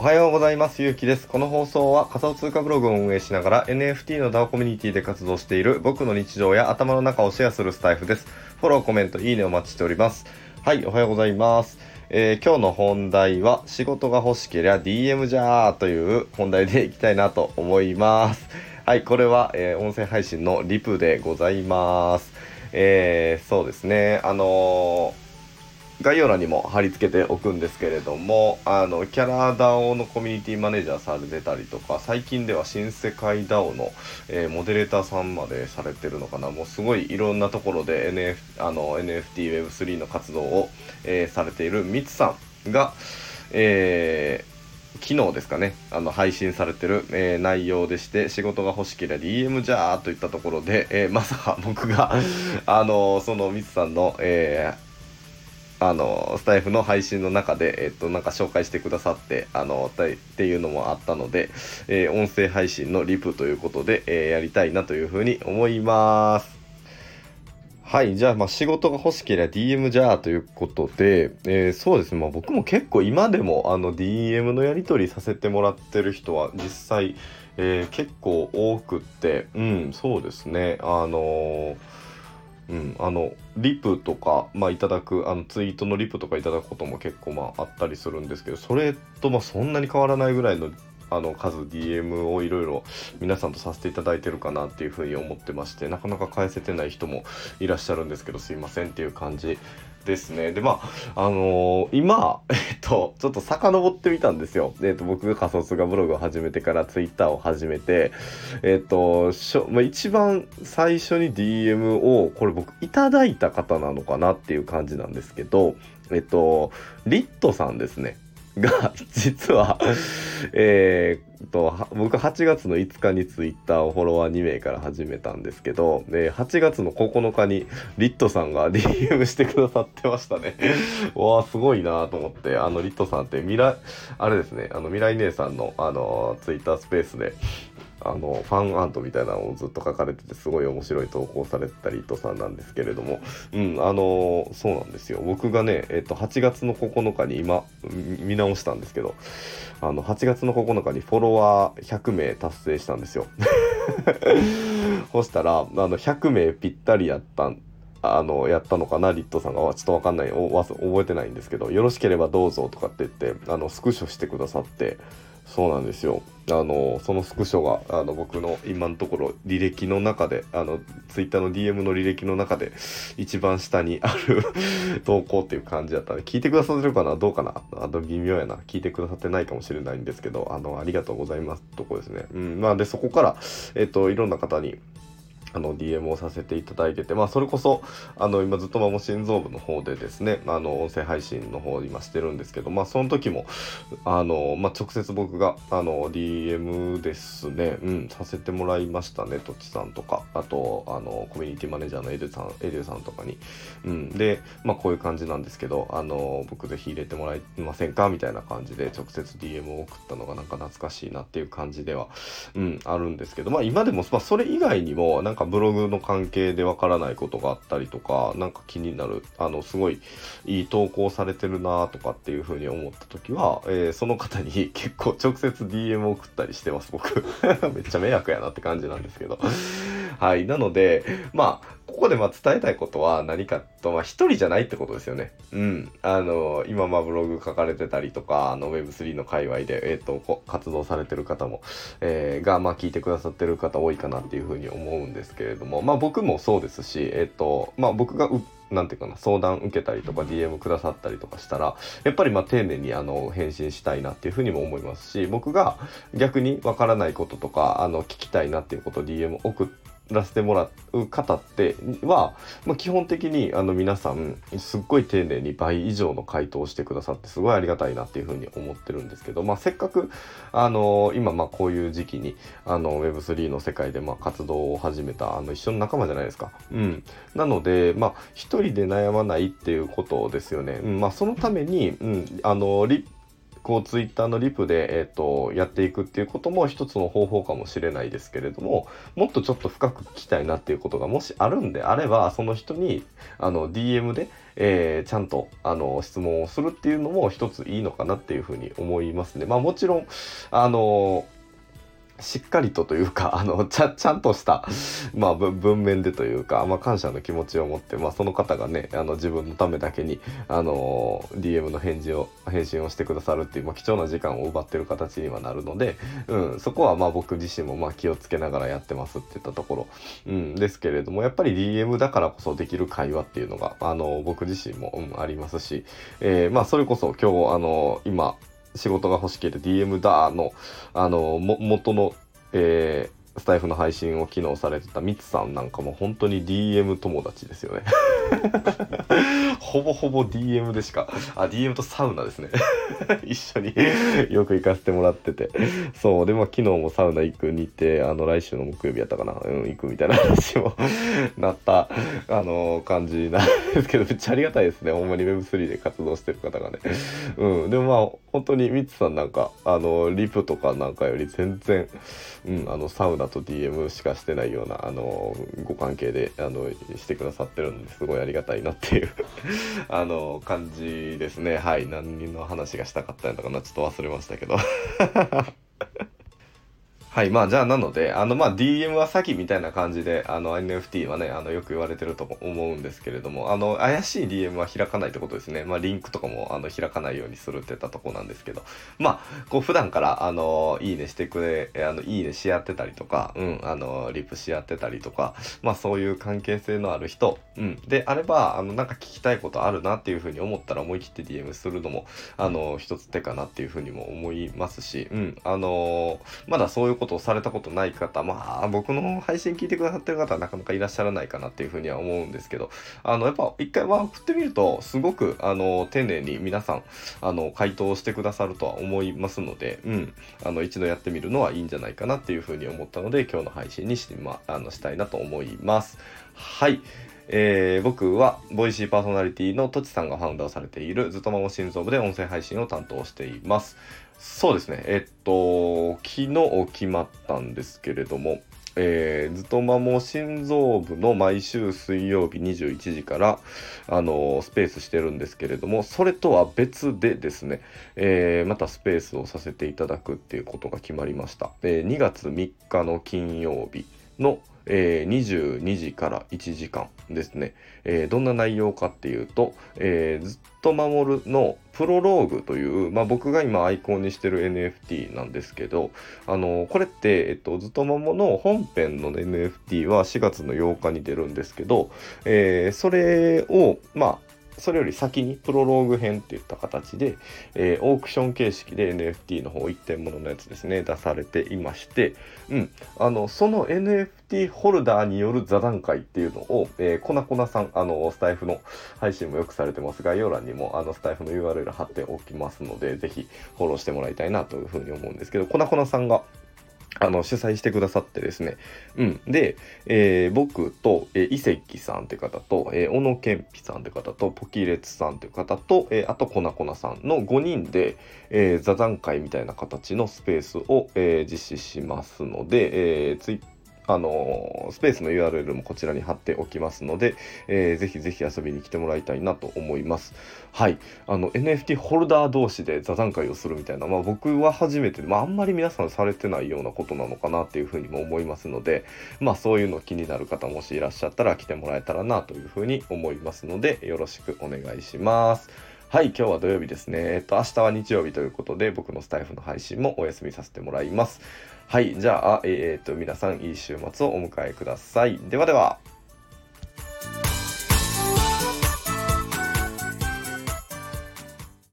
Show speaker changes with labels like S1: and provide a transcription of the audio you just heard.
S1: おはようございます。ゆうきです。この放送は仮想通貨ブログを運営しながら NFT の DAO コミュニティで活動している僕の日常や頭の中をシェアするスタイフです。フォロー、コメント、いいねお待ちしております。はい、おはようございます。えー今日の本題は仕事が欲しけりゃ DM じゃーという本題でいきたいなと思います。はい、これは、えー音声配信のリプでございます。えーそうですね、あのー概要欄にも貼り付けておくんですけれどもあのキャラ DAO のコミュニティマネージャーされてたりとか最近では新世界 DAO の、えーモデレーターさんまでされてるのかな。もうすごいいろんなところで、NF、あの NFTWeb3 の活動を、えされているミツさんが、えー昨日ですかねあの配信されてる、えー内容でして仕事が欲しければ DM じゃーといったところで、えーまさか僕が あのそのミツさんの、えあのスタイフの配信の中で、えっと、なんか紹介してくださってあのっていうのもあったので、え音声配信のリプということで、えやりたいなというふうに思います。はい。じゃあ、まあ、仕事が欲しければ DM じゃあということで、えーそうですね。まあ、僕も結構今でも、あの、DM のやり取りさせてもらってる人は実際、えー結構多くって、うん、そうですね。あのーうん、あのリプとか、まあ、いただくあのツイートのリプとかいただくことも結構まああったりするんですけどそれとまあそんなに変わらないぐらいのあの数 DM をいろいろ皆さんとさせていただいてるかなっていうふうに思ってましてなかなか返せてない人もいらっしゃるんですけどすいませんっていう感じですね。でまああのー今 えっとちょっと遡ってみたんですよ。えっと僕が仮想通貨ブログを始めてからツイッターを始めてえっとしょ、まあ、一番最初に DM をこれ僕いただいた方なのかなっていう感じなんですけどえっとリットさんですね。が実はえーと僕8月の5日にツイッターをフォロワー2名から始めたんですけどで8月の9日にリットさんが DM してくださってましたね。わあすごいなと思ってあのリットさんって未来あれですねあの未来姉さんのあのツイッタースペースであのファンアートみたいなのをずっと書かれててすごい面白い投稿されてたリットさんなんですけれども。うんあのそうなんですよ。僕がね、えっと8月の9日に今見直したんですけどあの8月の9日にフォロワー100名達成したんですよ。そしたらあの100名ぴったりやったんあのやったのかなリットさんが。ちょっとわかんない覚えてないんですけどよろしければどうぞとかって言ってあのスクショしてくださってそうなんですよ。あのそのスクショがあの僕の今のところ履歴の中であのツイッターの DM の履歴の中で一番下にある 投稿っていう感じだったんで聞いてくださってるかな？どうかな？あの微妙やな。聞いてくださってないかもしれないんですけどあのありがとうございます。とこですね。うん。まあでそこからえっといろんな方にあの DM をさせていただいてて、まあ、それこそあの今ずっとマモ心臓部の方でですねあの音声配信の方を今してるんですけど、まあ、その時もあの、まあ、直接僕があの DM ですね、うん、させてもらいましたねとちさんとかあとあのコミュニティマネージャーのエデュさんエデュさんとかに、うん、で、まあ、こういう感じなんですけどあの僕ぜひ入れてもらえませんか？みたいな感じで直接 DM を送ったのがなんか懐かしいなっていう感じでは、うん、あるんですけど、まあ、今でも、まあ、それ以外にもなんかブログの関係でわからないことがあったりとかなんか気になるあのすごいいい投稿されてるなとかっていうふうに思った時は、えーその方に 結構直接 DM を送ったりしてます僕。めっちゃ迷惑やなって感じなんですけど。はい。なのでまあここでまあ伝えたいことは何かと、まあ一人じゃないってことですよね。うん。あの、今まあブログ書かれてたりとか、あの Web3 の界隈で、えっ、と、活動されてる方も、えーが、まあ聞いてくださってる方多いかなっていうふうに思うんですけれども、まあ僕もそうですし、えっ、と、まあ僕がう、なんていうかな、相談受けたりとか DM くださったりとかしたら、やっぱりまあ丁寧にあの返信したいなっていうふうにも思いますし、僕が逆にわからないこととか、あの聞きたいなっていうことを DM 送って、らせてもらう方っては、まあ、基本的にあの皆さんすっごい丁寧に倍以上の回答をしてくださってすごいありがたいなっていうふうに思ってるんですけど、まあ、せっかくあの今まあこういう時期にあの Web3 の世界でまあ活動を始めたあの一緒の仲間じゃないですか。うん、なのでまあ一人で悩まないっていうことですよね。うんまあ、そのために、うん、あのこうツイッターのリプで、えっ、と、やっていくっていうことも一つの方法かもしれないですけれども、もっとちょっと深く聞きたいなっていうことがもしあるんであれば、その人に、あの、DM で、えー、ちゃんと、あの、質問をするっていうのも一ついいのかなっていうふうに思いますね。まあもちろん、あのしっかりとというか、あの、ちゃ、ちゃんとした、まあ、文面でというか、まあ、感謝の気持ちを持って、まあ、その方がね、あの、自分のためだけに、あの、DM の返事を、返信をしてくださるっていう、まあ、貴重な時間を奪ってる形にはなるので、うん、そこは、まあ、僕自身も、まあ、気をつけながらやってますって言ったところ、うん、ですけれども、やっぱり DM だからこそできる会話っていうのが、あの、僕自身も、うん、ありますし、えー、まあ、それこそ今日、あの、今、仕事が欲しければ DM だの、あの、も、元の、えー、スタイフの配信を機能されてたミツさんなんかも本当に DM 友達ですよね ほぼほぼ DM でしか、あ、DM とサウナですね。一緒に よく行かせてもらってて。そう、で、まあ昨日もサウナ行くに行って、あの、来週の木曜日やったかな、うん、行くみたいな話もなった、あの、感じなんですけど、めっちゃありがたいですね。ほんまに Web3 で活動してる方がね。うん、でもまあ、本当にミツさんなんか、あの、リプとかなんかより全然、うん、あの、サウナと DM しかしてないような、あの、ご関係で、あの、してくださってるんです。ごいありがたいなっていう あの感じですね。はい。何人の話がしたかったんだかな。ちょっと忘れましたけど。はい。まあ、じゃあ、なので、あの、まあ、DM は詐欺みたいな感じで、あの、NFT はね、あの、よく言われてると思うんですけれども、あの、怪しい DM は開かないってことですね。まあ、リンクとかも、あの、開かないようにするって言ったとこなんですけど、まあ、こう、普段から、あの、いいねしてくれ、あの、いいねし合ってたりとか、うん、あの、リプし合ってたりとか、まあ、そういう関係性のある人、うん、であれば、あの、なんか聞きたいことあるなっていうふうに思ったら、思い切って DM するのも、あの、一つ手かなっていうふうにも思いますし、うん、あの、まだそういうことをされたことない方、まあ、僕の配信聞いてくださってる方はなかなかいらっしゃらないかなっていうふうには思うんですけど、あの、やっぱ一回は振ってみると、すごく、あの、丁寧に皆さん、あの、回答してくださるとは思いますので、うん、あの、一度やってみるのはいいんじゃないかなっていうふうに思ったので、今日の配信にし、まあ、の、したいなと思います。はい。えー、僕は、ボイシーパーソナリティのとちさんがファウンダーされているずっとまも心臓部で音声配信を担当しています。そうですね。えっと、昨日決まったんですけれども、えー、ずとまも心臓部の毎週水曜日21時から、あのー、スペースしてるんですけれども、それとは別でですね、えー、またスペースをさせていただくっていうことが決まりました。えー、2月3日の金曜日の、えー、22時から1時間ですね、えー、どんな内容かっていうと、えー、ずっと守るのプロローグという、まあ、僕が今アイコンにしてる NFT なんですけど、あのこれって、えっと、ずっと守の本編の NFT は4月の8日に出るんですけど、えー、それを、まあ、それより先にプロローグ編っていった形で、えー、オークション形式で NFT の方一点物のやつですね、出されていまして、うん、あの、その NFT ホルダーによる座談会っていうのを、えー、コナコナさん、あの、スタイフの配信もよくされてます。概要欄にも、あの、スタイフの URL 貼っておきますので、ぜひフォローしてもらいたいなというふうに思うんですけど、コナコナさんが、あの、主催してくださってですね。うん。で、えー、僕と、えー、伊関さんって方と、えー、小野健美さんって方と、ポキレツさんって方と、えー、あと、コナコナさんの5人で、えー、座談会みたいな形のスペースを、えー、実施しますので、えー、ツイッあのスペースの URL もこちらに貼っておきますので、えー、ぜひぜひ遊びに来てもらいたいなと思います。はい。あの、NFT ホルダー同士で座談会をするみたいな、まあ僕は初めてで、まああんまり皆さんされてないようなことなのかなっていうふうにも思いますので、まあそういうの気になる方もしいらっしゃったら来てもらえたらなというふうに思いますので、よろしくお願いします。はい、今日は土曜日ですね。えっと、明日は日曜日ということで、僕のスタイフの配信もお休みさせてもらいます。はい、じゃあ、えー、っと、皆さん、いい週末をお迎えください。ではでは。